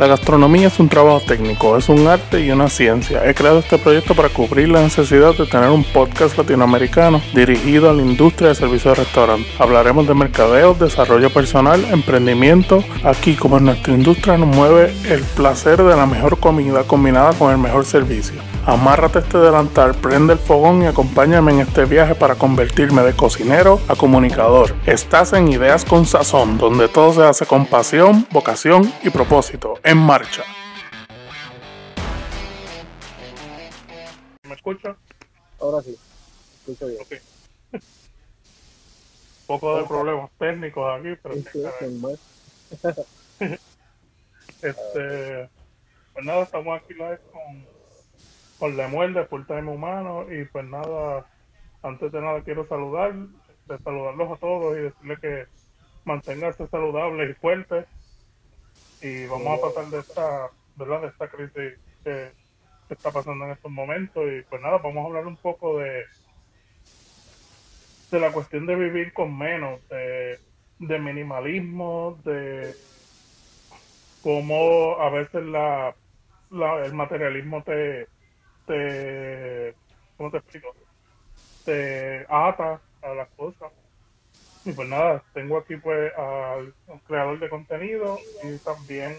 La gastronomía es un trabajo técnico, es un arte y una ciencia. He creado este proyecto para cubrir la necesidad de tener un podcast latinoamericano dirigido a la industria de servicios de restaurante. Hablaremos de mercadeo, desarrollo personal, emprendimiento. Aquí, como en nuestra industria nos mueve el placer de la mejor comida combinada con el mejor servicio. Amárrate este delantal, prende el fogón y acompáñame en este viaje para convertirme de cocinero a comunicador. Estás en Ideas con Sazón, donde todo se hace con pasión, vocación y propósito. En marcha. ¿Me escuchas? Ahora sí, escucho bien. Ok. Un poco de problemas técnicos aquí, pero Sí, sí. Este, pues nada, estamos aquí live con, con Lemuel de Full Time Humano y pues nada, antes de nada quiero saludar, de saludarlos a todos y decirles que manténganse saludables y fuertes y vamos a pasar de esta, ¿verdad? De esta crisis que, que está pasando en estos momentos y pues nada, vamos a hablar un poco de de la cuestión de vivir con menos, de, de minimalismo, de cómo a veces la, la- el materialismo te, te, ¿cómo te explico? Te ata a las cosas. Y pues nada, tengo aquí pues al creador de contenido y también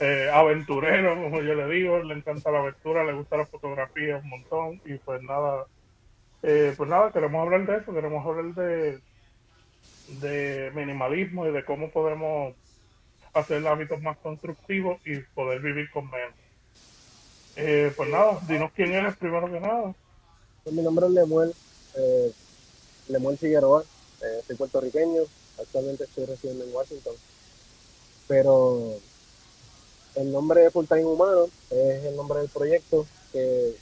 eh, aventurero, como yo le digo, le encanta la aventura, le gusta la fotografía un montón y pues nada, eh, pues nada, queremos hablar de eso, queremos hablar de, de minimalismo y de cómo podemos hacer hábitos más constructivos y poder vivir con menos. Eh, pues nada, dinos quién eres primero que nada. Pues mi nombre es Lemuel, eh, Lemuel Figueroa, eh, soy puertorriqueño, actualmente estoy residiendo en Washington, pero el nombre de Full Time Humano es el nombre del proyecto que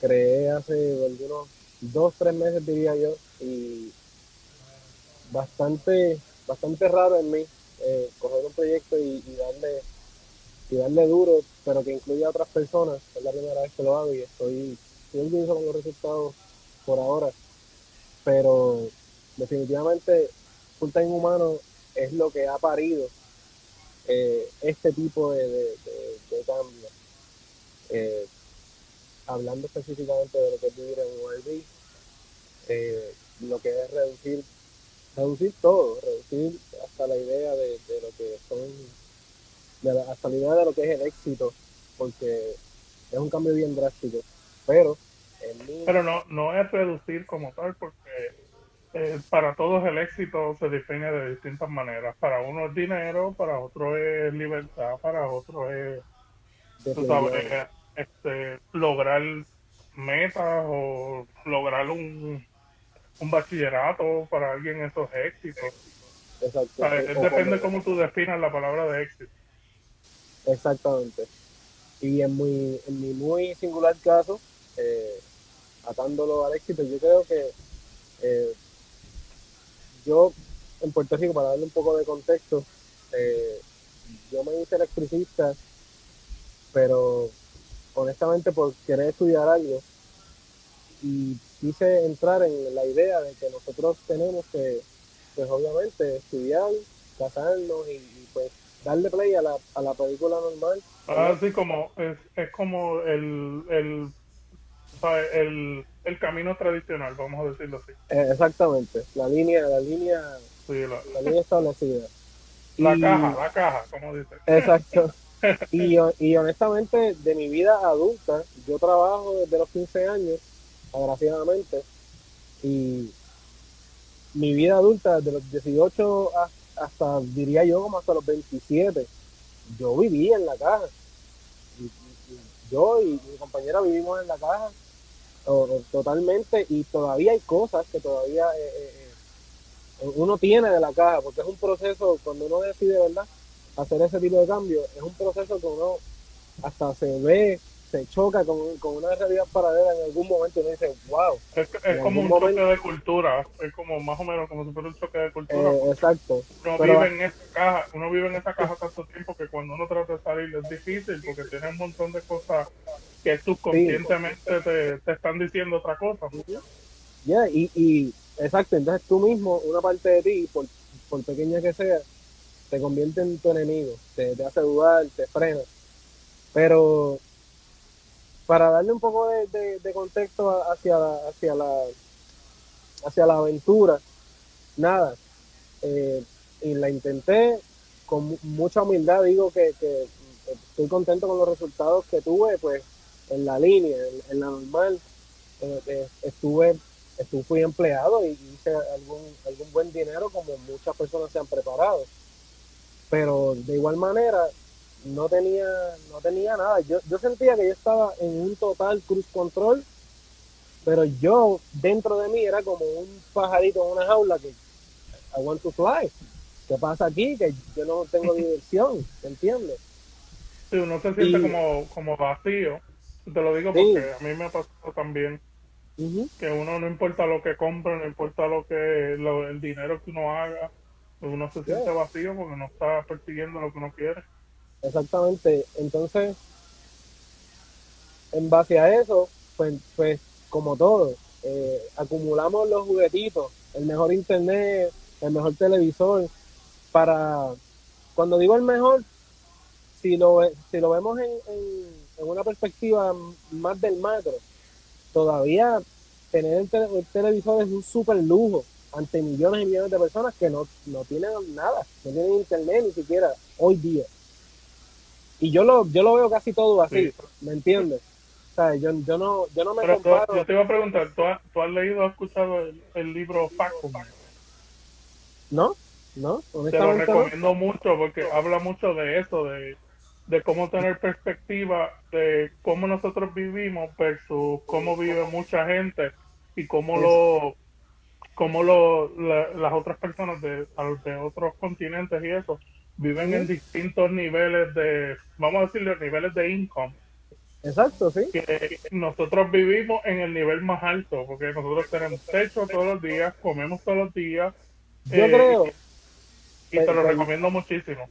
creé hace algunos dos, tres meses diría yo, y bastante, bastante raro en mí eh, coger un proyecto y, y darle y darle duro, pero que incluya a otras personas. Es la primera vez que lo hago y estoy, estoy orgulloso con los resultados por ahora. Pero definitivamente Full Time Humano es lo que ha parido eh, este tipo de, de, de- cambio. Eh, hablando específicamente de lo que es vivir en URB, eh, lo que es reducir, reducir todo, reducir hasta la idea de, de lo que son de la, idea de lo que es el éxito, porque es un cambio bien drástico. Pero mí, Pero no, no es reducir como tal, porque eh, para todos el éxito se define de distintas maneras. Para uno es dinero, para otro es libertad, para otro es, tú sabes, este, lograr metas o lograr un, un bachillerato para alguien esos éxitos. exacto, O sea, o depende como- cómo tú definas la palabra de éxito. Exactamente. Y en mi, en mi muy singular caso, eh, atándolo al éxito, yo creo que eh, yo en Puerto Rico, para darle un poco de contexto, eh, yo me hice electricista, pero honestamente por querer estudiar algo y quise entrar en la idea de que nosotros tenemos que, pues obviamente, estudiar, casarnos y, y, pues darle play a la, a la película normal. Así como es, es como el, el, el, el camino tradicional, vamos a decirlo así. Eh, exactamente, la línea, la línea, Sí, la, la línea establecida. la Y- caja, la caja, como dice. Exacto. Y, y honestamente, de mi vida adulta, yo trabajo desde los 15 años, agraciadamente, y mi vida adulta, desde los 18 a- hasta, diría yo, como hasta los 27, yo vivía en la caja. Y- yo y mi compañera vivimos en la caja totalmente, y todavía hay cosas que todavía eh, eh, eh, uno tiene de la caja, porque es un proceso, cuando uno decide, ¿verdad? hacer ese tipo de cambio, es un proceso que uno hasta se ve, se choca con, con una realidad paralela en algún momento y uno dice, wow, Es, es como un choque de cultura, es como más o menos como si fuera un choque de cultura. eh, exacto. uno pero- vive en esa caja, uno vive en esa caja tanto tiempo que cuando uno trata de salir es difícil porque tiene un montón de cosas que subconscientemente te, te están diciendo otra cosa. Yeah, y, y exacto, entonces tú mismo, una parte de ti, por, por pequeña que sea, te convierte en tu enemigo, te, te hace dudar, te frena. Pero para darle un poco de, contexto hacia la, hacia la hacia la aventura, nada. Eh, y la intenté con mucha humildad, digo que, que, estoy contento con los resultados que tuve, pues en la línea, en, la normal, eh, eh, estuve, estuve, fui empleado y hice algún, algún buen dinero como muchas personas se han preparado. Pero de igual manera, no tenía, no tenía nada. Yo, yo sentía que yo estaba en un total cruise control, pero yo dentro de mí era como un pajarito en una jaula que I want to fly. ¿Qué pasa aquí? Que yo no tengo diversión, ¿entiendes? Sí, uno se siente como, como vacío. Te lo digo porque a mí me ha pasado también que uno no importa lo que compre, no importa lo que el dinero que uno haga, uno se siente vacío porque no está persiguiendo lo que uno quiere. Exactamente. Entonces, en base a eso, pues, pues como todo, eh, acumulamos los juguetitos, el mejor internet, el mejor televisor, para, cuando digo el mejor, si lo, si lo vemos en, en, una perspectiva más del macro, todavía tener el, televisor es un súper lujo ante millones y millones de personas que no, no tienen nada, no tienen internet ni siquiera hoy día. Y yo lo, yo lo veo casi todo así, ¿me entiendes? O sea, yo, yo, no, yo no me comparo. yo te iba a preguntar, ¿tú has, tú has leído, has escuchado el, libro Factum? ¿No? ¿No? Te lo recomiendo mucho porque habla mucho de eso, de, de cómo tener perspectiva de cómo nosotros vivimos versus cómo vive mucha gente y cómo lo cómo lo, las otras personas de, de otros continentes y eso viven en distintos niveles de, vamos a decirle, niveles de income. Exacto, sí. Que nosotros vivimos en el nivel más alto, porque nosotros tenemos techo todos los días, comemos todos los días. Yo eh, creo. Y, te lo recomiendo muchísimo.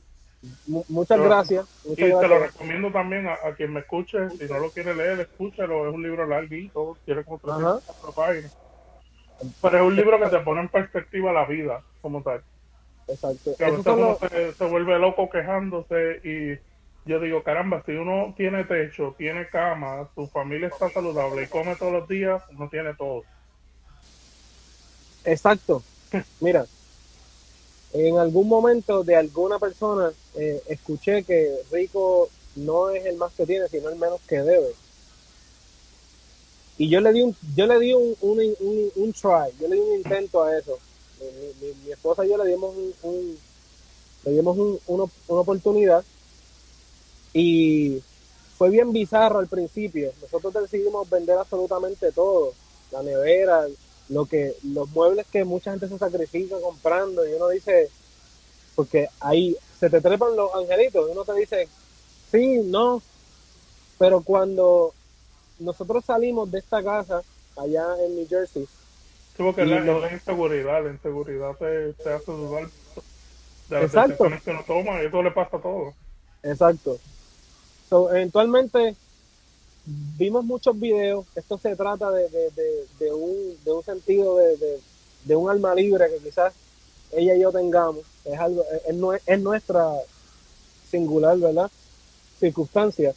Muchas gracias. y te lo recomiendo también a, quien me escuche. Si no lo quiere leer, escúchelo. Es un libro larguito, tiene como 300 páginas. Pero es un libro que te pone en perspectiva la vida, como tal. Exacto. se, vuelve loco quejándose y yo digo, caramba, si uno tiene techo, tiene cama, su familia está saludable y come todos los días, uno tiene todo. Exacto. Mira, en algún momento de alguna persona eh, escuché que rico no es el más que tiene, sino el menos que debe. Y yo le di un, yo le di un, un, un, un try, yo le di un intento a eso mi, esposa y yo le dimos un, le dimos una, oportunidad y fue bien bizarro al principio. Nosotros decidimos vender absolutamente todo, la nevera, lo que, los muebles que mucha gente se sacrifica comprando y uno dice, porque ahí se te trepan los angelitos y uno te dice, sí, no, pero cuando nosotros salimos de esta casa allá en New Jersey, porque la, la, inseguridad, la inseguridad te, te hace dudar de las decisiones que uno toma y eso le pasa a todo. Exacto. So, eventualmente vimos muchos videos. Esto se trata de, de, de, un, de un sentido de, de, un alma libre que quizás ella y yo tengamos. Es algo, es, es nuestra singular, ¿verdad? Circunstancia.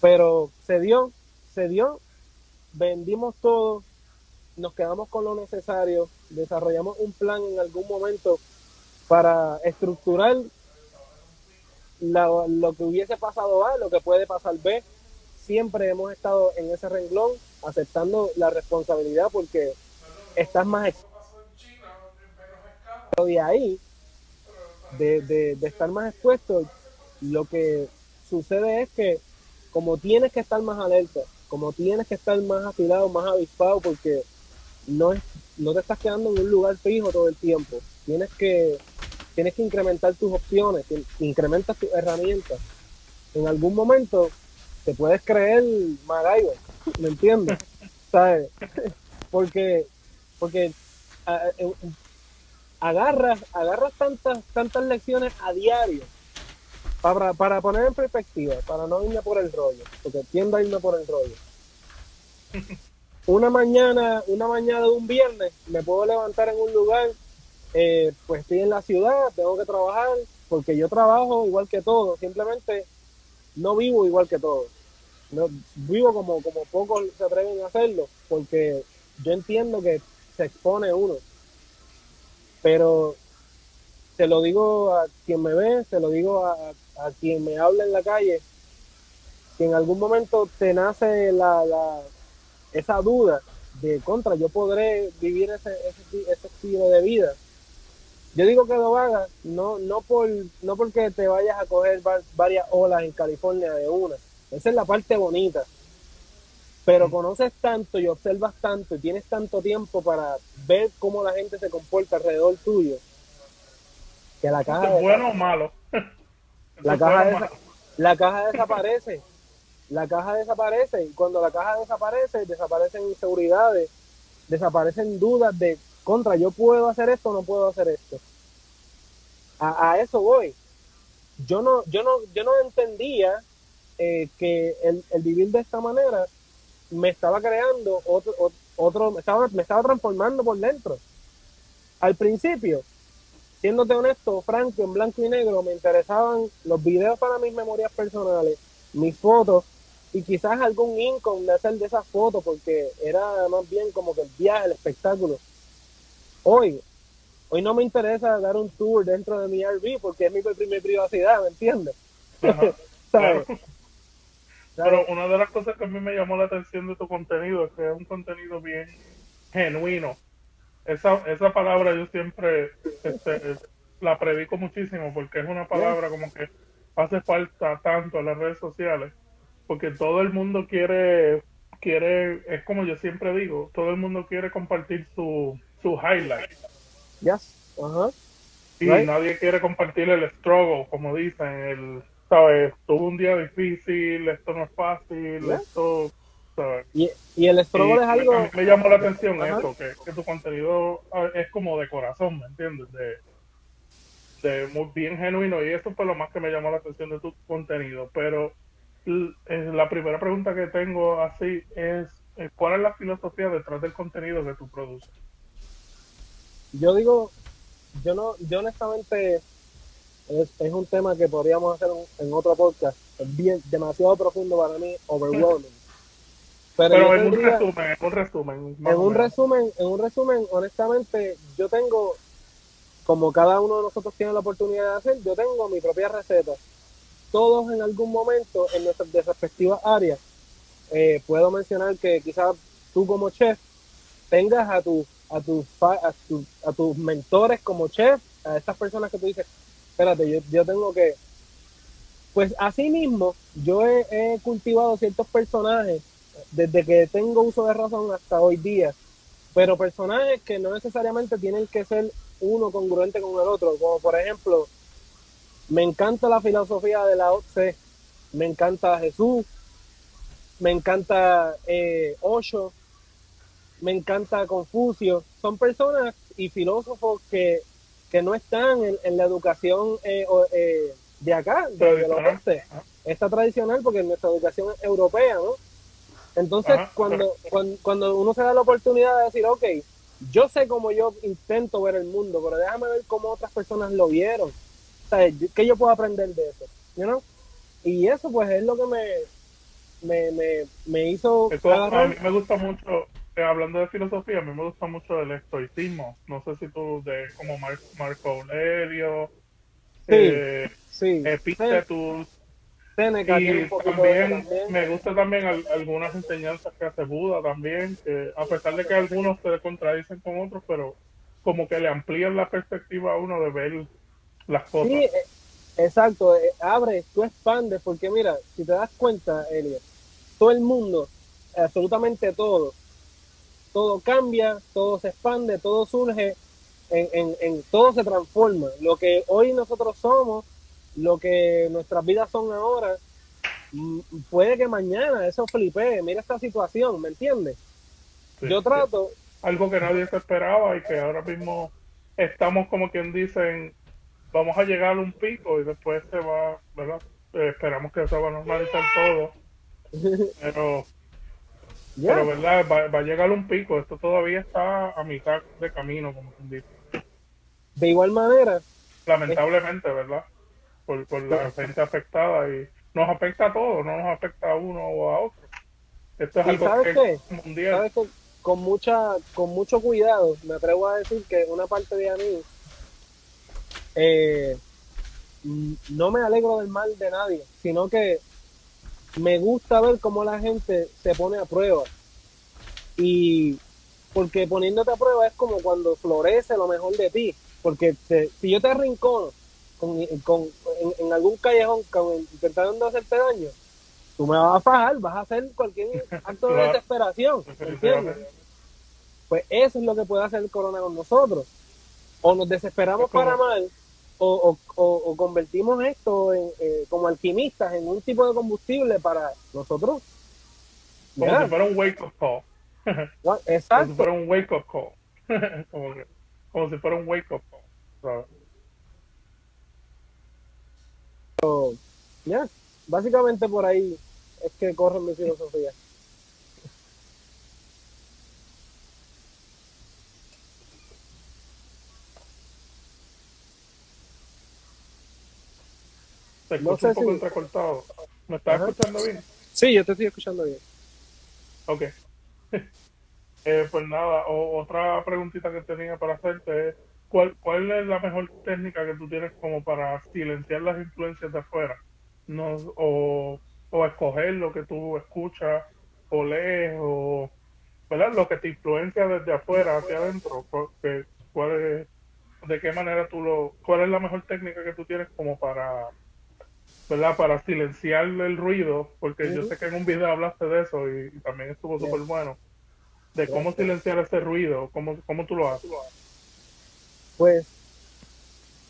Pero se dio, se dio, vendimos todo, nos quedamos con lo necesario, desarrollamos un plan en algún momento para estructurar lo que hubiese pasado A, lo que puede pasar B. Siempre hemos estado en ese renglón aceptando la responsabilidad porque estás más de ahí, de, de estar más expuesto, lo que sucede es que como tienes que estar más alerta, como tienes que estar más afilado, más avispado, porque no, es, no te estás quedando en un lugar fijo todo el tiempo. Tienes que, tienes que incrementar tus opciones, incrementas tus herramientas. En algún momento te puedes creer MacGyver, ¿me entiendes? ¿Sabes? Porque, porque eh, agarras, agarras tantas, tantas lecciones a diario para, para poner en perspectiva, para no irme por el rollo, porque tiendo a irme por el rollo una mañana, una mañana de un viernes, me puedo levantar en un lugar, eh, pues estoy en la ciudad, tengo que trabajar, porque yo trabajo igual que todos, simplemente no vivo igual que todos. No, vivo como, como pocos se atreven a hacerlo, porque yo entiendo que se expone uno. Pero se lo digo a quien me ve, se lo digo a, a quien me habla en la calle, que en algún momento te nace la, la, esa duda de contra, yo podré vivir ese, ese, ese estilo de vida. Yo digo que lo hagas no, no, por, no porque te vayas a coger varias olas en California de una. Esa es la parte bonita. Pero mm. conoces tanto y observas tanto y tienes tanto tiempo para ver cómo la gente se comporta alrededor tuyo. Que la caja. ¿Es bueno o malo? la, caja la caja desaparece la caja desaparece y cuando la caja desaparece, desaparecen inseguridades, desaparecen dudas de contra, yo puedo hacer esto o no puedo hacer esto. A, eso voy. Yo no, yo no, yo no entendía eh, que el, vivir de esta manera me estaba creando otro, otro, me estaba, me estaba transformando por dentro. Al principio, siéndote honesto, franco, en blanco y negro, me interesaban los videos para mis memorias personales, mis fotos, y quizás algún income de hacer de esas fotos porque era más bien como que el viaje, el espectáculo. Hoy, hoy no me interesa dar un tour dentro de mi RV porque es mi, primera privacidad, ¿me entiendes? Pero una de las cosas que a mí me llamó la atención de tu contenido es que es un contenido bien genuino. Esa, esa palabra yo siempre este, la predico muchísimo porque es una palabra como que hace falta tanto en las redes sociales porque todo el mundo quiere, quiere, es como yo siempre digo, todo el mundo quiere compartir su, su highlight. Yes. Uh Y nadie quiere compartir el struggle, como dicen, el, ¿sabes? Tuve un día difícil, esto no es fácil, esto, ¿sabes? Y, y el struggle es algo... Me, llamó la atención eso, que, que, tu contenido ah, es como de corazón, ¿me entiendes? De, de muy bien genuino y eso fue lo más que me llamó la atención de tu contenido, pero la primera pregunta que tengo así es, eh, ¿cuál es la filosofía detrás del contenido que tú produces? Yo digo, yo no, yo honestamente es, un tema que podríamos hacer en otro podcast, es bien, demasiado profundo para mí, overwhelming. Pero, en, un resumen, en un resumen, en un resumen, en un resumen, honestamente, yo tengo, como cada uno de nosotros tiene la oportunidad de hacer, yo tengo mi propia receta todos en algún momento en nuestras respectivas áreas. Eh, puedo mencionar que quizás tú como chef tengas a, tu, a, tu, a, a tus mentores como chef, a estas personas que tú dices, espérate, yo, yo tengo que... Pues así mismo, yo he, cultivado ciertos personajes desde que tengo uso de razón hasta hoy día, pero personajes que no necesariamente tienen que ser uno congruente con el otro, como por ejemplo me encanta la filosofía de la OCE, me encanta Jesús, me encanta eh, Osho, me encanta Confucio. Son personas y filósofos que, no están en, la educación eh, eh, de acá, de, OCE. Está tradicional porque nuestra educación es europea, ¿no? Entonces, cuando, cuando, cuando uno se da la oportunidad de decir, ok, yo sé cómo yo intento ver el mundo, pero déjame ver cómo otras personas lo vieron ¿Qué yo puedo aprender de eso? You Y eso pues es lo que me, me, me, me hizo... a mí me gusta mucho, eh, hablando de filosofía, a mí me gusta mucho el estoicismo. No sé si tú, de como Marco Aurelio, sí, eh, sí. Epictetus, y también, me gusta también algunas enseñanzas que hace Buda también, que a pesar de que algunos se contradicen con otros, pero como que le amplían la perspectiva a uno de ver las cosas. Sí, eh, exacto, eh, abre, tú expandes, porque mira, si te das cuenta, Elliot, todo el mundo, absolutamente todo, todo cambia, todo se expande, todo surge, en, en, en, todo se transforma. Lo que hoy nosotros somos, lo que nuestras vidas son ahora, mm, puede que mañana eso flipe, mira esta situación, ¿me entiendes? Yo trato... Algo que nadie se esperaba y que ahora mismo estamos como quien dicen vamos a llegar a un pico y después se va, ¿verdad? Eh, esperamos que se va a normalizar todo. Pero, pero ¿verdad? Va, a llegar un pico. Esto todavía está a mitad de camino, como quien dice. De igual manera. Lamentablemente, ¿verdad? por, por la gente afectada y nos afecta a todos, no nos afecta a uno o a otro. Esto es ¿Y algo sabes que qué? mundial. sabes que con mucha con mucho cuidado me atrevo a decir que una parte de a mí eh, mm, no me alegro del mal de nadie sino que me gusta ver cómo la gente se pone a prueba y porque poniéndote a prueba es como cuando florece lo mejor de ti porque te- si yo te arrincono con, con- en, en algún callejón con, intentando hacerte daño tú me vas a fajar vas a hacer cualquier acto de desesperación. Pues eso es lo que puede hacer el corona con nosotros. O nos desesperamos como- para mal, o, o- o- convertimos esto en, eh, como alquimistas en un tipo de combustible para nosotros. Como si fuera un wake up call. Como si Como si Exacto. fuera un wake up call. como, que- como si fuera un wake up call. ¿sabes? Ya, Básicamente por ahí es que corre mi filosofía. Te No escucho sé un poco si- entrecortado. ¿Me estás Ajá. escuchando bien? Sí, yo te estoy escuchando bien. Ok. Eh, pues nada, o- otra preguntita que tenía para hacerte es, ¿cuál, ¿cuál es la mejor técnica que tú tienes como para silenciar las influencias de afuera? No, o, o escoger lo que tú escuchas o lees o, ¿verdad? Lo que te influencia desde afuera hacia adentro. ¿Cu- que- ¿Cuál es, ¿De qué manera tú lo, cuál es la mejor técnica que tú tienes como para, ¿verdad? Para silenciar el ruido, porque yo sé que en un video hablaste de eso y, y también estuvo súper bueno de cómo silenciar ese ruido, cómo, cómo tú lo haces. Pues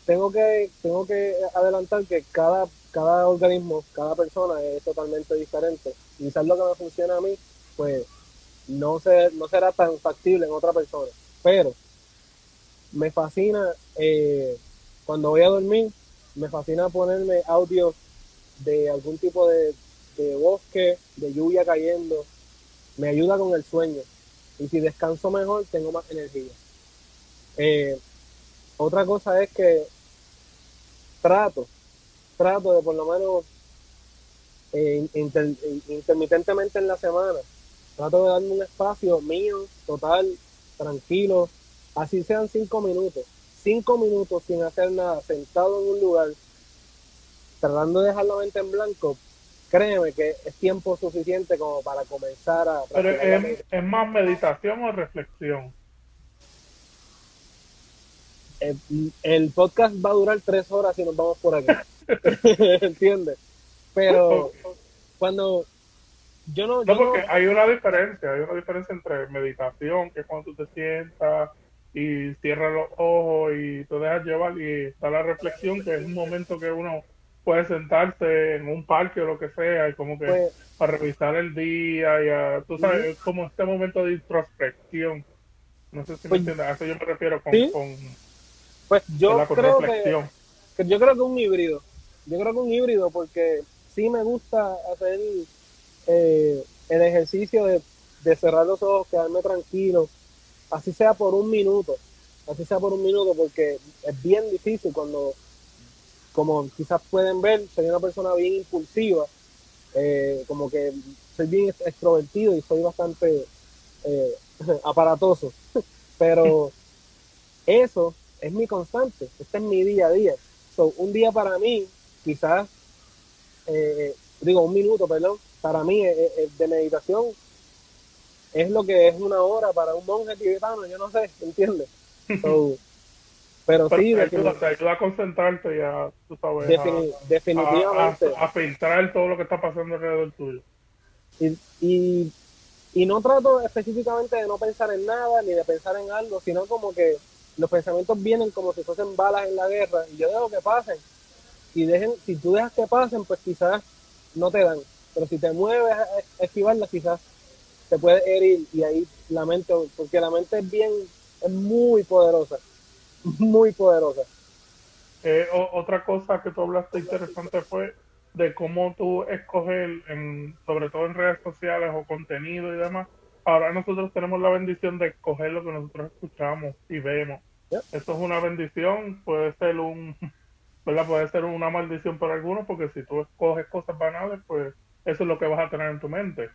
tengo que tengo que adelantar que cada cada organismo, cada persona es totalmente diferente. Quizás lo que me funciona a mí, pues no se, no será tan factible en otra persona. Pero me fascina eh, cuando voy a dormir, me fascina ponerme audio de algún tipo de, de bosque, de lluvia cayendo. Me ayuda con el sueño. Y si descanso mejor, tengo más energía. Eh, otra cosa es que trato, trato de por lo menos eh, inter- intermitentemente en la semana, trato de darme un espacio mío, total, tranquilo, así sean cinco minutos, cinco minutos sin hacer nada, sentado en un lugar, tratando de dejar la mente en blanco, créeme que es tiempo suficiente como para comenzar a... Pero es, es más meditación o reflexión. eh, el podcast va a durar tres horas si nos vamos por aquí. ¿Entiendes? Pero cuando yo no, No, yo porque no- hay una diferencia, hay una diferencia entre meditación, que es cuando tú te sientas y cierras los ojos y te dejas llevar, y está la reflexión, que es un momento que uno puede sentarse en un parque o lo que sea, y como que pues, a revisar el día y a, tú sabes, es como este momento de introspección. No sé si Pues- me entiendes, a eso yo me refiero con, ¿Sí? con, pues yo creo que, yo creo que un híbrido. Yo creo que un híbrido porque sí me gusta hacer eh, el ejercicio de, de cerrar los ojos, quedarme tranquilo, así sea por un minuto, así sea por un minuto, porque es bien difícil cuando, como quizás pueden ver, soy una persona bien impulsiva, eh, como que soy bien extrovertido y soy bastante eh, aparatoso, pero eso es mi constante, este es mi día a día. So, un día para mí, quizás, eh, digo, un minuto, perdón, para mí eh, eh, de meditación es lo que es una hora para un monje tibetano, yo no sé, ¿entiendes? So, pero Pero sí, te, ayuda, te ayuda a concentrarte y a, tú sabes, a- defini- a, a- definitivamente. a filtrar todo lo que está pasando alrededor tuyo. Y, y, y no trato específicamente de no pensar en nada ni de pensar en algo, sino como que los pensamientos vienen como si fuesen balas en la guerra y yo dejo que pasen. Y dejen, si tú dejas que pasen, pues quizás no te dan. Pero si te mueves a esquivarlas, quizás te puede herir y ahí la mente, porque la mente es bien, es muy poderosa, muy poderosa. Eh, o- otra cosa que tú hablaste interesante fue de cómo tú escoger, en, sobre todo en redes sociales o contenido y demás. Ahora nosotros tenemos la bendición de escoger lo que nosotros escuchamos y vemos. Eso es una bendición, puede ser un, ¿verdad? Puede ser una maldición para algunos porque si tú escoges cosas banales, pues eso es lo que vas a tener en tu mente.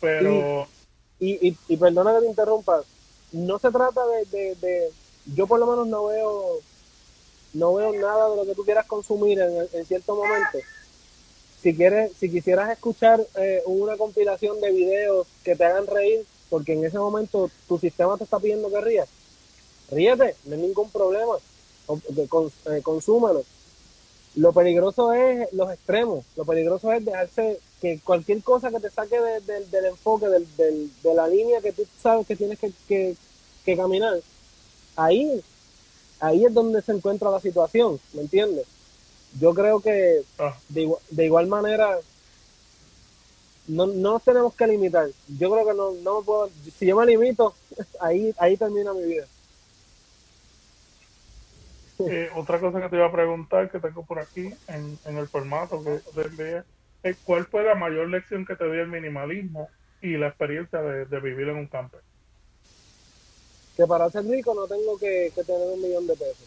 Pero... Y, y, y perdona que te interrumpa, no se trata de, de, yo por lo menos no veo no veo nada de lo que tú quieras consumir en, cierto momento. Si quieres, si quisieras escuchar eh, una compilación de videos que te hagan reír, porque en ese momento tu sistema te está pidiendo que rías, ríete, no hay ningún problema, eh, consúmelo. Lo peligroso es los extremos, lo peligroso es dejarse que cualquier cosa que te saque del enfoque, de la línea que tú sabes que tienes que, que caminar, ahí ahí es donde se encuentra la situación, ¿me entiendes? Yo creo que ah. de, igual, manera no, nos tenemos que limitar. Yo creo que no, no puedo, si yo me limito, ahí, ahí termina mi vida. Eh, otra cosa que te iba a preguntar que tengo por aquí en, el formato que te envié es cuál fue la mayor lección que te dio el minimalismo y la experiencia de, de vivir en un camper que para ser rico no tengo que, tener un millón de pesos.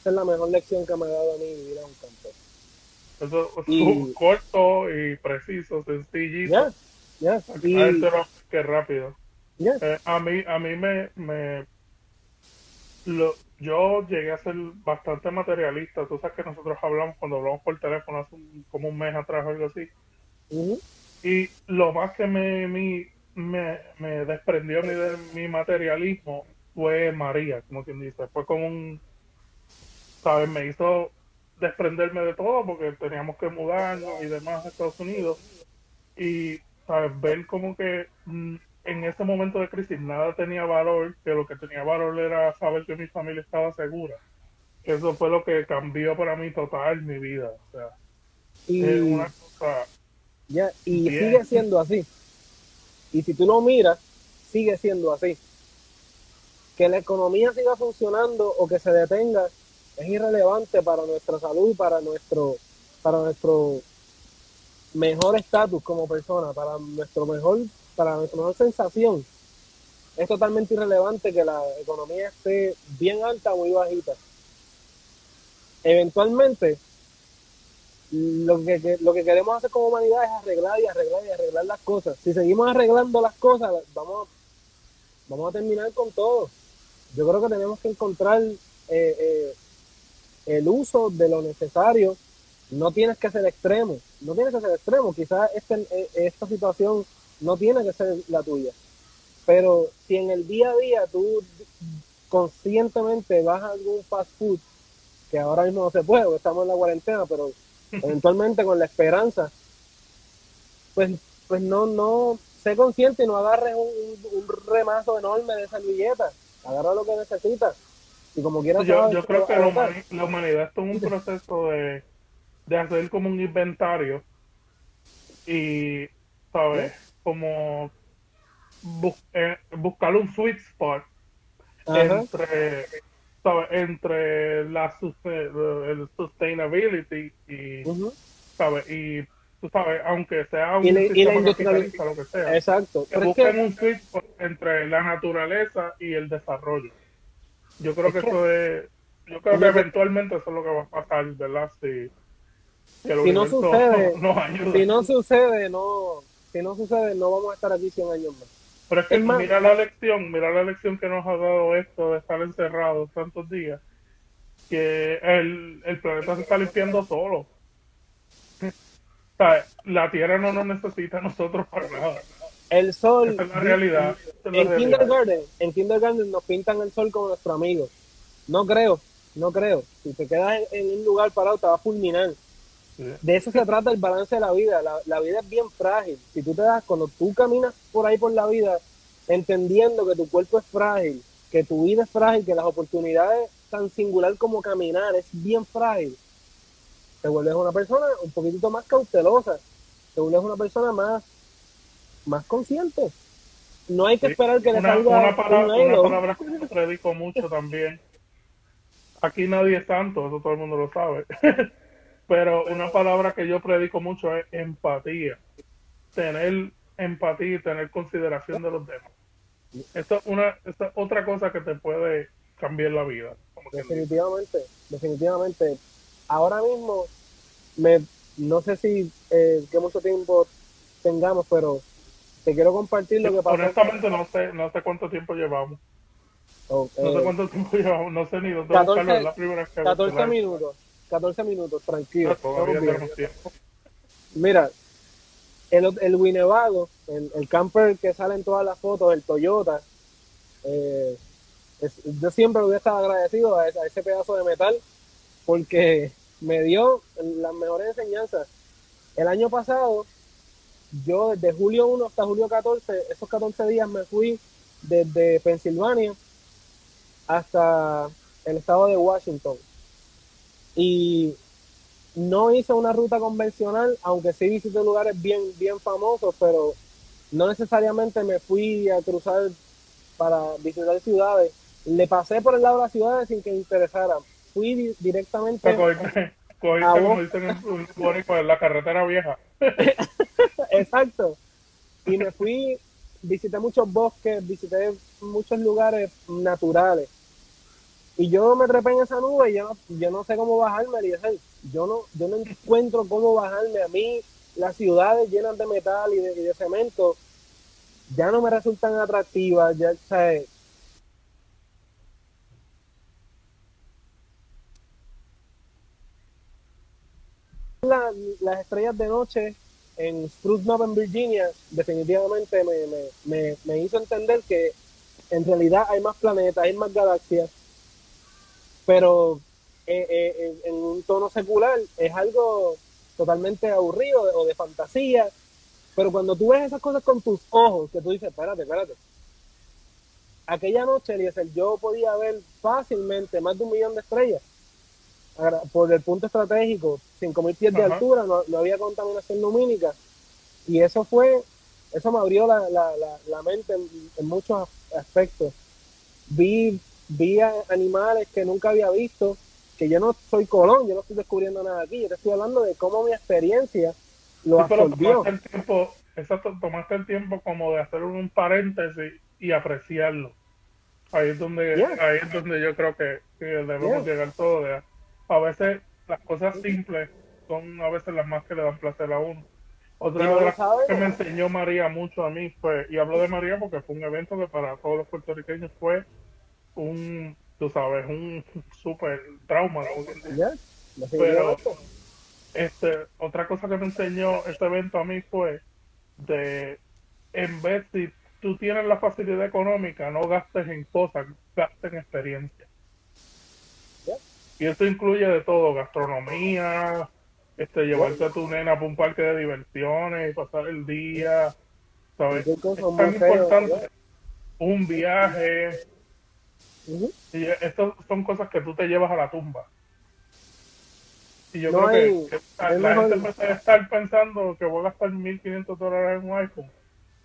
Esa es la mejor lección que me ha dado a mí vivir en un campo. Eso es corto y preciso, sencillito. Ya, que rápido. Eh, a mí, a mí me, me lo, yo llegué a ser bastante materialista. Tú sabes que nosotros hablamos cuando hablamos por teléfono hace como un mes atrás o algo así. Y lo más que me, me, me, me desprendió mi, de mi materialismo fue María, como quien dice. Fue como un, ¿sabes? Me hizo desprenderme de todo porque teníamos que mudarnos y demás a Estados Unidos. Y, ¿sabes? Ver como que mm, en ese momento de crisis nada tenía valor, que lo que tenía valor era saber que mi familia estaba segura. Eso fue lo que cambió para mí total mi vida. O sea, y, es una cosa. Ya, y sigue siendo así. Y si tú lo miras, sigue siendo así. Que la economía siga funcionando o que se detenga es irrelevante para nuestra salud para nuestro, para nuestro mejor estatus como persona, para nuestro mejor, para nuestra mejor sensación. Es totalmente irrelevante que la economía esté bien alta o muy bajita. Eventualmente, lo que, lo que queremos hacer como humanidad es arreglar y arreglar y arreglar las cosas. Si seguimos arreglando las cosas, vamos, vamos a terminar con todo. Yo creo que tenemos que encontrar eh, eh, el uso de lo necesario. No tienes que ser extremo, no tienes que ser extremo. Quizás este, eh, esta situación no tiene que ser la tuya. Pero si en el día a día tú conscientemente vas a algún fast food, que ahora mismo no se puede, estamos en la cuarentena, pero eventualmente con la esperanza, pues, pues no, no, sé consciente y no agarres un, remazo enorme de servilleta, agarra lo que necesitas. Y como quieras, yo, yo creo que la, humanidad está en un proceso de, de hacer como un inventario y, ¿sabes? Como eh, buscar un sweet spot entre entre la el sustainability y, ¿sabes? y tú sabes, aunque sea un sistema capitalista, lo que sea, exacto. que busquen un switch entre la naturaleza y el desarrollo. Yo creo que, eso es, yo creo que eventualmente eso es lo que va a pasar, ¿verdad? Si, si no sucede, si no sucede, no, si no sucede, no vamos a estar aquí 100 años más. Pero es que mira la lección, mira la lección que nos ha dado esto de estar encerrados tantos días, que el, el planeta se está limpiando solo. O sea, la Tierra no nos necesita a nosotros para nada. El sol. Esa es la realidad. en, Kindergarten, en Kindergarten nos pintan el sol como nuestro amigo. No creo, no creo. Si te quedas en, un lugar parado, te va a fulminar. De eso se trata el balance de la vida. La, vida es bien frágil. Si tú te das, cuando tú caminas por ahí por la vida, entendiendo que tu cuerpo es frágil, que tu vida es frágil, que las oportunidades tan singular como caminar es bien frágil, te vuelves una persona un poquitito más cautelosa, te vuelves una persona más, más consciente. No hay que esperar que le salga una palabra, una palabra que predico mucho también. Aquí nadie es santo, eso todo el mundo lo sabe. Pero una palabra que yo predico mucho es empatía. Tener empatía y tener consideración de los demás. Esto es una, otra cosa que te puede cambiar la vida. Definitivamente, definitivamente. ahora mismo, me, no sé si eh, qué mucho tiempo tengamos, pero te quiero compartir lo que pasó. Honestamente no sé, no sé cuánto tiempo llevamos. no sé cuánto tiempo llevamos, no sé ni dónde 14, buscarlo, es la primera vez que 14 minutos, 14 minutos, tranquilo. Ah. Mira, el, el Winnebago, el, el camper que sale en todas las fotos, el Toyota, eh, yo siempre agradecido a, ese- a ese pedazo de metal porque me dio las mejores enseñanzas. El año pasado, yo desde julio 1 hasta julio 14, esos 14 días me fui desde Pensilvania hasta el estado de Washington. Y no hice una ruta convencional, aunque sí visité lugares bien, bien famosos, pero no necesariamente me fui a cruzar para visitar ciudades. Le pasé por el lado de las ciudades sin que me interesara. Fui di- directamente. Cogiste, A como dicen en la carretera vieja. Exacto. Y me fui, visité muchos bosques, visité muchos lugares naturales. Y yo me trepé en esa nube y yo no, yo no sé cómo bajarme, Eliezer. Yo no, yo no encuentro cómo bajarme. A mí las ciudades llenas de metal y de, y de cemento ya no me resultan atractivas. Ya, o sea, la- las estrellas de noche en Spruce Knob en Virginia definitivamente me, hizo entender que en realidad hay más planetas, hay más galaxias, pero eh, eh, en un tono secular es algo totalmente aburrido o de fantasía, pero cuando tú ves esas cosas con tus ojos, que tú dices, espérate, espérate, aquella noche, Eliezer, yo podía ver fácilmente más de un millón de estrellas por el punto estratégico, 5.000 pies de Ajá. altura, no, no había contaminación lumínica. Y eso fue, eso me abrió la, la, la, la mente en, en muchos aspectos. Vi, vi animales que nunca había visto, que yo no soy Colón, yo no estoy descubriendo nada aquí, yo te estoy hablando de cómo mi experiencia lo Sí, pero absorbió. tomaste el tiempo, exacto, tomaste el tiempo como de hacer un paréntesis y apreciarlo. Ahí es donde, Yeah. ahí es donde yo creo que, que debemos Yeah. llegar todos. A veces las cosas simples son a veces las más que le dan placer a uno. Otra de las cosas que me enseñó María mucho a mí fue, y hablo de María porque fue un evento que para todos los puertorriqueños fue un, tú sabes, un súper trauma. Pero este, otra cosa que me enseñó este evento a mí fue de, en vez si tú tienes la facilidad económica, no gastes en cosas, gastes en experiencia. Y eso incluye de todo, gastronomía, este, llevarte a tu nena para un parque de diversiones pasar el día, ¿sabes? Es tan importante un viaje, y estas son cosas que tú te llevas a la tumba. Y yo No creo hay- que, la gente puede estar pensando que voy a gastar 1.500 dólares en un iPhone.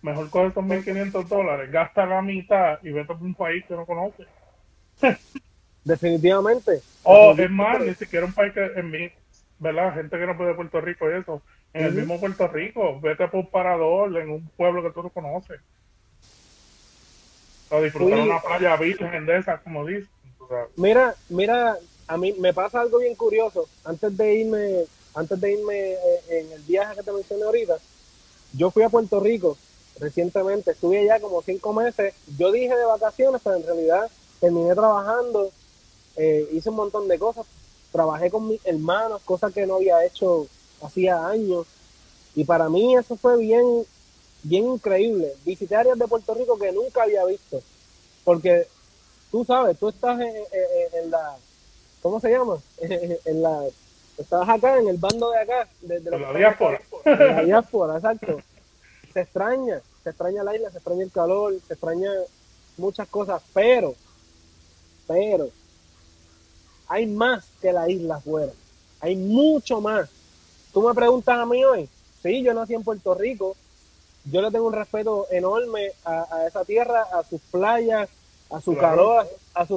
Mejor coge esos 1.500 dólares, gasta la mitad y vete a un país que no conoces. Definitivamente. O es más, ni siquiera un país que en mi, ¿verdad? Gente que no puede de Puerto Rico y eso. En el mismo Puerto Rico, vete por un parador en un pueblo que tú no conoces. O disfrutar una playa virgen de esas, como dicen. Mira, mira, a mí me pasa algo bien curioso. Antes de irme, antes de irme eh, en el viaje que te mencioné ahorita, yo fui a Puerto Rico recientemente, estuve allá como cinco meses. Yo dije de vacaciones, pero en realidad terminé trabajando, eh, hice un montón de cosas. Trabajé con mis hermanos, cosas que no había hecho hacía años. Y para mí eso fue bien, bien increíble. Visité áreas de Puerto Rico que nunca había visto. Porque tú sabes, tú estás en, en- en la, ¿cómo se llama? En la, estás acá, en el bando de acá, de, de la diáspora. En la diáspora, exacto. Se extraña, se extraña la isla, se extraña el calor, se extraña muchas cosas, pero, pero, hay más que la isla afuera. Hay mucho más. Tú me preguntas a mí hoy, sí, yo nací en Puerto Rico, yo le tengo un respeto enorme a, a esa tierra, a sus playas, a su Claro. calor, a, a su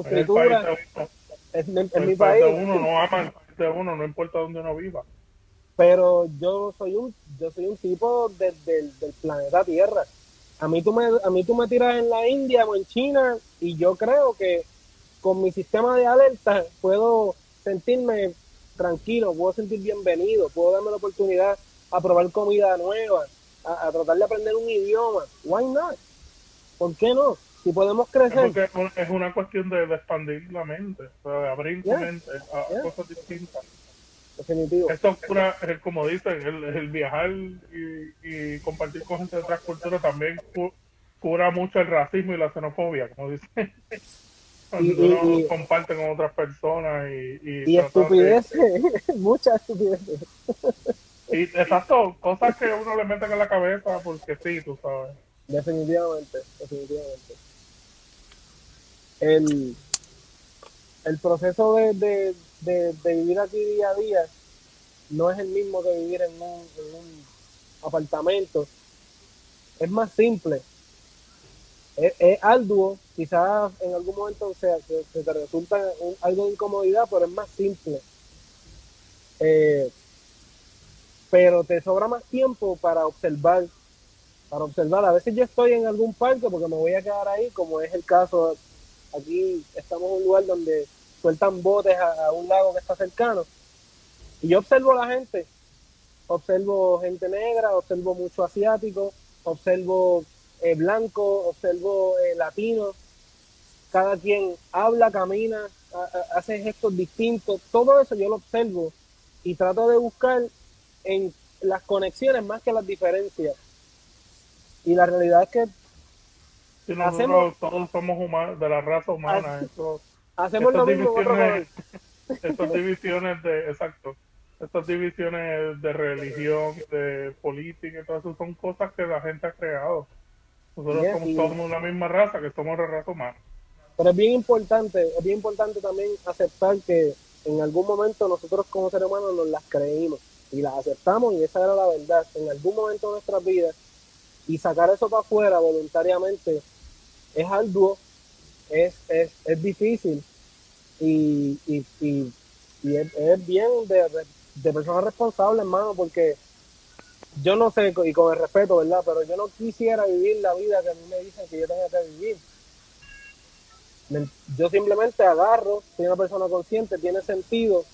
Es mi país de uno no ama de uno, no importa dónde uno viva. pero yo soy un yo soy un tipo de- del- del planeta Tierra. A mí tú me a mí tú me tiras en la India o en China y yo creo que con mi sistema de alerta puedo sentirme tranquilo, puedo sentir bienvenido, puedo darme la oportunidad a probar comida nueva, a, tratar de aprender un idioma. Why not? ¿Por qué no? Si podemos crecer. Es, una cuestión de, expandir la mente, de abrir la mente a cosas distintas. Definitivo. Esto cura, como dicen, el, viajar y, compartir con gente de otras culturas también cura mucho el racismo y la xenofobia, como dicen. Cuando uno comparte con otras personas y... Y, estupideces, muchas estupideces. Y exacto, cosas que uno le mete en la cabeza porque sí, tú sabes. Definitivamente, definitivamente. El, el proceso de, de, vivir aquí día a día no es el mismo que vivir en un, en un apartamento. Es más simple. Es, es arduo, quizás en algún momento sea, se, te resulta algo de incomodidad, pero es más simple. Eh, pero te sobra más tiempo para observar, para observar. A veces yo estoy en algún parque porque me voy a quedar ahí, como es el caso, aquí estamos en un lugar donde sueltan botes a, un lago que está cercano, y yo observo a la gente, observo gente negra, observo mucho asiático, observo eh, blanco, observo eh, latino, cada quien habla, camina, hace gestos distintos, todo eso yo lo observo y trato de buscar en las conexiones más que las diferencias. Y la realidad es que hacemos, todos somos humanos, de la raza humana. hacemos lo mismo divisiones, estas divisiones de, exacto, estas divisiones de religión, de política, y todo eso son cosas que la gente ha creado. Nosotros somos todos la misma raza, que somos la raza humana. Pero es bien importante, es bien importante también aceptar que en algún momento nosotros como seres humanos nos las creímos y las aceptamos y esa era la verdad en algún momento de nuestras vidas y sacar eso para afuera voluntariamente es arduo, es, es, es difícil y, y, y, es, bien de, de personas responsables, hermano, porque yo no sé, y con el respeto, ¿verdad? Pero yo no quisiera vivir la vida que a mí me dicen que yo tenga que vivir. Yo simplemente agarro, soy una persona consciente, tiene sentido,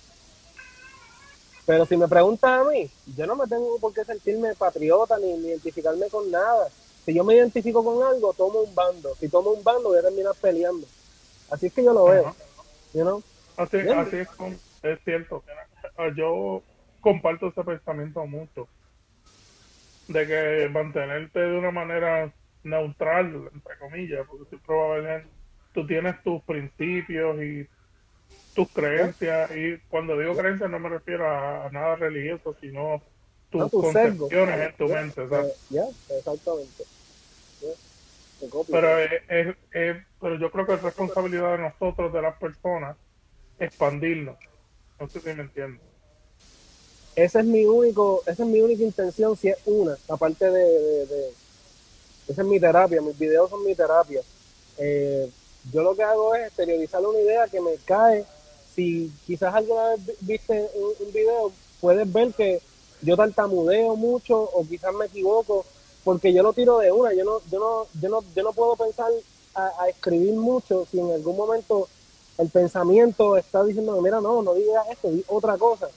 pero si me preguntas a mí, yo no me tengo por qué sentirme patriota ni, identificarme con nada. Si yo me identifico con algo, tomo un bando. Si tomo un bando, voy a terminar peleando. Así es que yo lo veo. Así, así es, es cierto. Yo comparto ese pensamiento mucho. De que mantenerte de una manera neutral, entre comillas, porque probablemente tú tienes tus principios y tus creencias, y cuando digo creencias no me refiero a, nada religioso, sino tus concepciones en tu mente. Ya, exactamente. Pero, es, pero yo creo que es responsabilidad de nosotros, de las personas, expandirnos. No sé si me entiendo. Ese es mi único, esa es mi única intención, si es una, aparte de, de, esa es mi terapia, mis videos son mi terapia. Eh, yo lo que hago es exteriorizar una idea que me cae si quizás alguna vez viste un, video, puedes ver que yo tartamudeo mucho o quizás me equivoco porque yo lo tiro de una, yo no, yo no, yo no, yo no puedo pensar a, escribir mucho si en algún momento el pensamiento está diciendo, mira, no, no digas esto, di otra cosa.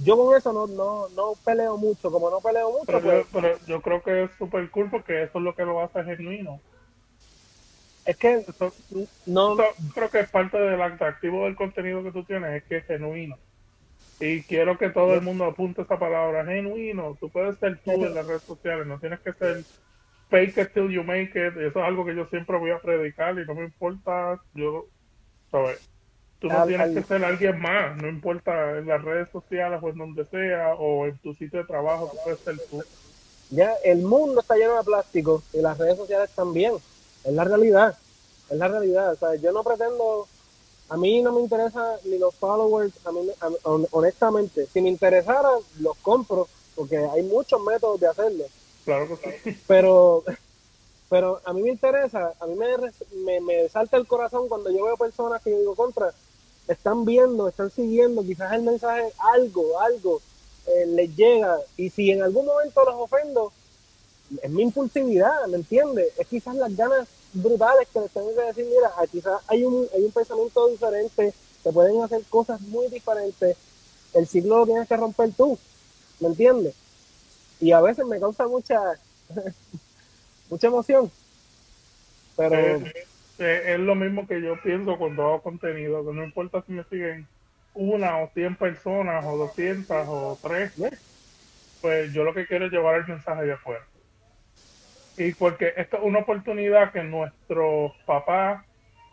Yo con eso no, no, no peleo mucho, como no peleo mucho. Pero, yo, pues pero yo creo que es súper cool porque eso es lo que lo hace genuino. Es que no. creo que es parte del atractivo del contenido que tú tienes, es que es genuino. Y quiero que todo el mundo apunte esa palabra, genuino. Tú puedes ser tú en las redes sociales, no tienes que ser fake it till you make it. Eso es algo que yo siempre voy a predicar y no me importa. Yo, ¿sabes? Tú no tienes que ser alguien más, no importa en las redes sociales o en donde sea, o en tu sitio de trabajo, tú puedes ser tú. Ya, el mundo está lleno de plástico y las redes sociales también es la realidad, es la realidad. O sea, yo no pretendo, a mí no me interesa ni los followers, a mí, honestamente, si me interesara, los compro, porque hay muchos métodos de hacerlo. Claro que sí. Pero, pero a mí me interesa, a mí me, me, salta el corazón cuando yo veo personas que yo digo contra, están viendo, están siguiendo, quizás el mensaje, algo, algo, eh, les llega, y si en algún momento los ofendo, es mi impulsividad, ¿me entiendes? Es quizás las ganas brutales que les tengo que decir, mira, quizás hay un, hay un pensamiento diferente, se pueden hacer cosas muy diferentes, el ciclo lo tienes que romper tú, ¿me entiendes? Y a veces me causa mucha, mucha emoción. Pero es lo mismo que yo pienso cuando hago contenido, que no importa si me siguen una o cien personas o doscientas o tres, pues yo lo que quiero es llevar el mensaje de afuera. Y porque esto es una oportunidad que nuestros papás,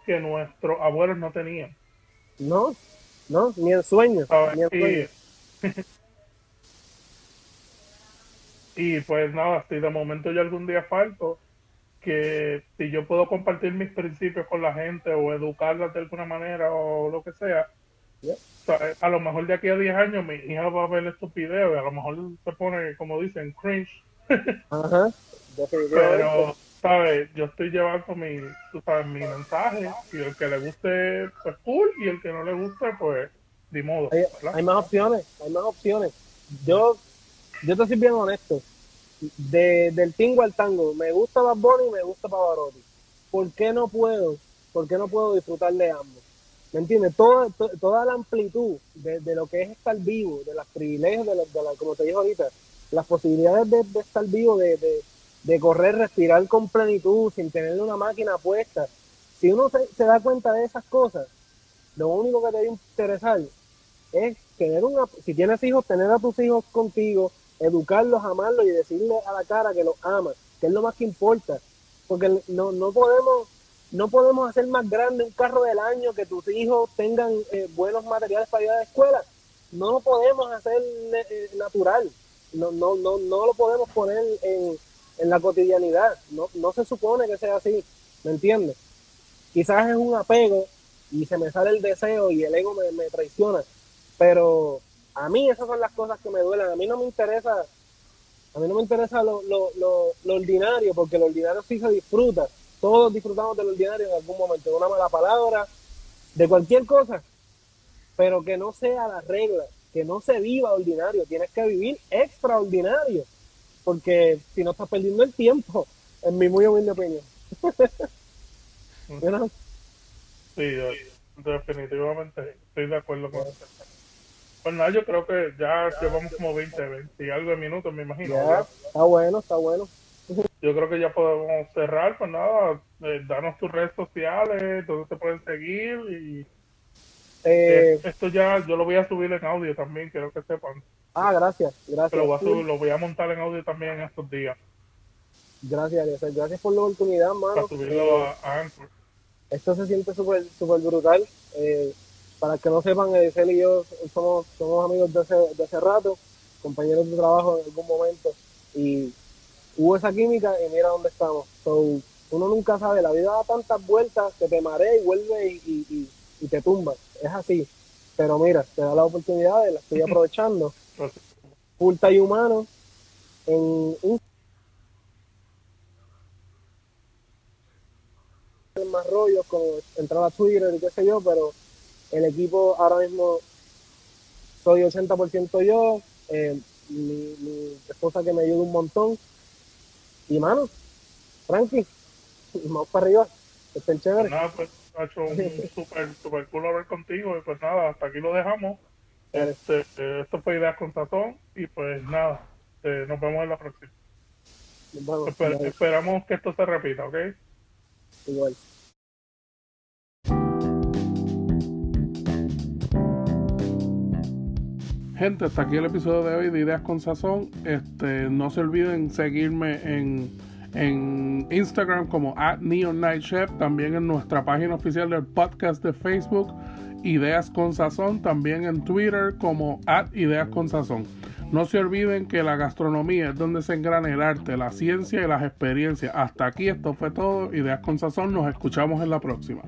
que nuestros abuelos no tenían. No, no, ni el sueño. Ni sueño. Y, y pues nada, si de momento yo algún día falto, que si yo puedo compartir mis principios con la gente o educarlas de alguna manera o lo que sea, a lo mejor de aquí a 10 años mi hija va a ver estos videos y a lo mejor se pone, como dicen, cringe. Ajá, Pero, ¿sabes? Yo estoy llevando mi, tú sabes, mi mensaje y el que le guste, pues cool, y el que no le guste, pues, de modo. Hay, más opciones, hay más opciones. Yo, yo te soy bien honesto de, del tingo al tango. Me gusta Bad y me gusta Pavarotti. ¿Por qué no puedo? ¿Por qué no puedo disfrutar de ambos? ¿Me entiendes? Toda, toda la amplitud de, lo que es estar vivo, de los privilegios, de, la, como te dije ahorita, las posibilidades de, estar vivo, de, de, correr, respirar con plenitud, sin tener una máquina puesta. Si uno se, se da cuenta de esas cosas, lo único que te debe interesar es tener una, si tienes hijos, tener a tus hijos contigo, educarlos, amarlos y decirle a la cara que los ama, que es lo más que importa. Porque no, no podemos no podemos hacer más grande un carro del año que tus hijos tengan eh, buenos materiales para ir a la escuela. No lo podemos hacer eh, natural. No, no, no, no lo podemos poner en, en la cotidianidad. No, no se supone que sea así. ¿Me entiendes? Quizás es un apego y se me sale el deseo y el ego me, me traiciona. Pero a mí esas son las cosas que me duelen. A mí no me interesa, a mí no me interesa lo, lo, lo, ordinario, porque lo ordinario sí se disfruta. Todos disfrutamos de lo ordinario en algún momento, de una mala palabra, de cualquier cosa, pero que no sea la regla, que no se viva ordinario. Tienes que vivir extraordinario, porque si no estás perdiendo el tiempo, en mi muy humilde opinión. Sí, definitivamente estoy de acuerdo con eso. Pues nada, yo creo que ya llevamos como 20, 20 y algo de minutos, me imagino. está bueno, está bueno. Yo creo que ya podemos cerrar, pues nada, eh, danos tus redes sociales, donde te pueden seguir y... Eh, esto ya, yo lo voy a subir en audio también, quiero que sepan. Ah, gracias, gracias. Lo voy, a subir, lo voy a montar en audio también en estos días. Gracias, gracias, gracias por la oportunidad, mano. Para subirlo a, Anchor. Esto se siente súper super brutal. Eh, para que no sepan, Edicel y yo somos, somos amigos de hace, de hace rato, compañeros de trabajo en algún momento, y hubo esa química y mira dónde estamos. uno nunca sabe, la vida da tantas vueltas que te marea y vuelve y, y, te tumba. Es así. Pero mira, te da la oportunidad, la estoy aprovechando. Pulta y humano en un más rollos como entrar a Twitter y qué sé yo, pero el equipo ahora mismo soy 80% yo, eh, mi, esposa que me ayuda un montón. Y mano, tranqui, vamos para arriba, estén chévere. Pues nada, pues ha hecho un super, super cool hablar contigo y pues nada, hasta aquí lo dejamos. Este, eh, esto fue Ideas con Sazón y pues nada, eh, nos vemos en la próxima. esperamos que esto se repita, ¿ok? Igual. Gente, hasta aquí el episodio de hoy de Ideas con Sazón. Este, no se olviden seguirme en, en Instagram como at Neon Night Chef, también en nuestra página oficial del podcast de Facebook, Ideas con Sazón, también en Twitter como Ideas con Sazón. No se olviden que la gastronomía es donde se engrana el arte, la ciencia y las experiencias. Hasta aquí esto fue todo. Ideas con Sazón. Nos escuchamos en la próxima.